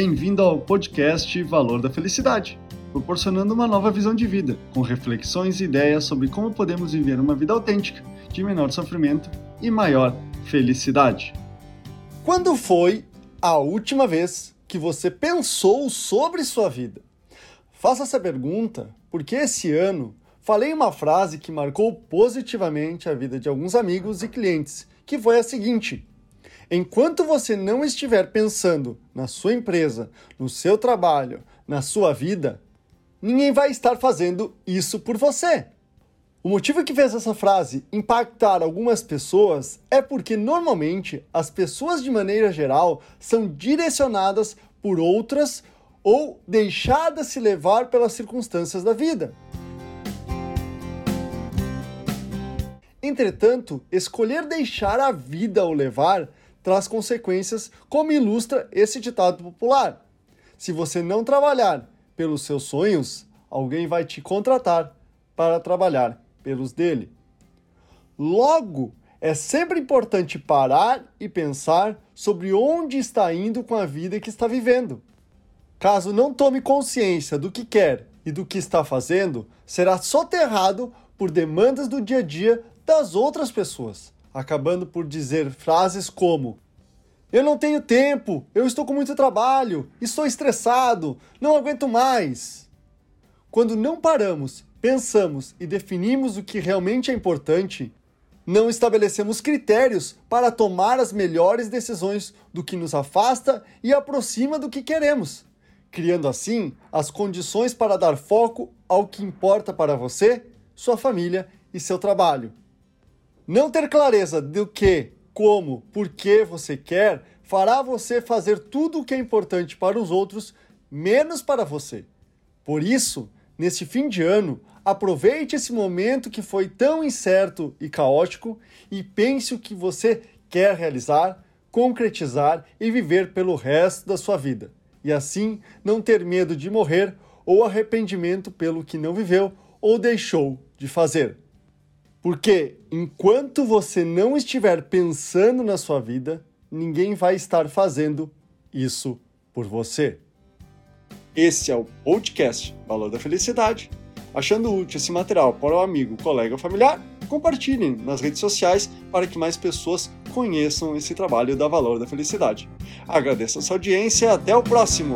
Bem-vindo ao podcast Valor da Felicidade, proporcionando uma nova visão de vida, com reflexões e ideias sobre como podemos viver uma vida autêntica, de menor sofrimento e maior felicidade. Quando foi a última vez que você pensou sobre sua vida? Faça essa pergunta porque esse ano falei uma frase que marcou positivamente a vida de alguns amigos e clientes, que foi a seguinte: Enquanto você não estiver pensando na sua empresa, no seu trabalho, na sua vida, ninguém vai estar fazendo isso por você. O motivo que fez essa frase impactar algumas pessoas é porque normalmente as pessoas, de maneira geral, são direcionadas por outras ou deixadas se levar pelas circunstâncias da vida. Entretanto, escolher deixar a vida o levar traz consequências, como ilustra esse ditado popular. Se você não trabalhar pelos seus sonhos, alguém vai te contratar para trabalhar pelos dele. Logo, é sempre importante parar e pensar sobre onde está indo com a vida que está vivendo. Caso não tome consciência do que quer e do que está fazendo, será soterrado por demandas do dia a dia das outras pessoas acabando por dizer frases como: Eu não tenho tempo, eu estou com muito trabalho, estou estressado, não aguento mais. Quando não paramos, pensamos e definimos o que realmente é importante, não estabelecemos critérios para tomar as melhores decisões do que nos afasta e aproxima do que queremos, criando assim as condições para dar foco ao que importa para você, sua família e seu trabalho. Não ter clareza do que, como, por que você quer fará você fazer tudo o que é importante para os outros, menos para você. Por isso, neste fim de ano, aproveite esse momento que foi tão incerto e caótico e pense o que você quer realizar, concretizar e viver pelo resto da sua vida. E assim não ter medo de morrer ou arrependimento pelo que não viveu ou deixou de fazer. Porque enquanto você não estiver pensando na sua vida, ninguém vai estar fazendo isso por você. Esse é o podcast Valor da Felicidade. Achando útil esse material para o amigo, colega ou familiar, compartilhem nas redes sociais para que mais pessoas conheçam esse trabalho da Valor da Felicidade. Agradeço a sua audiência e até o próximo!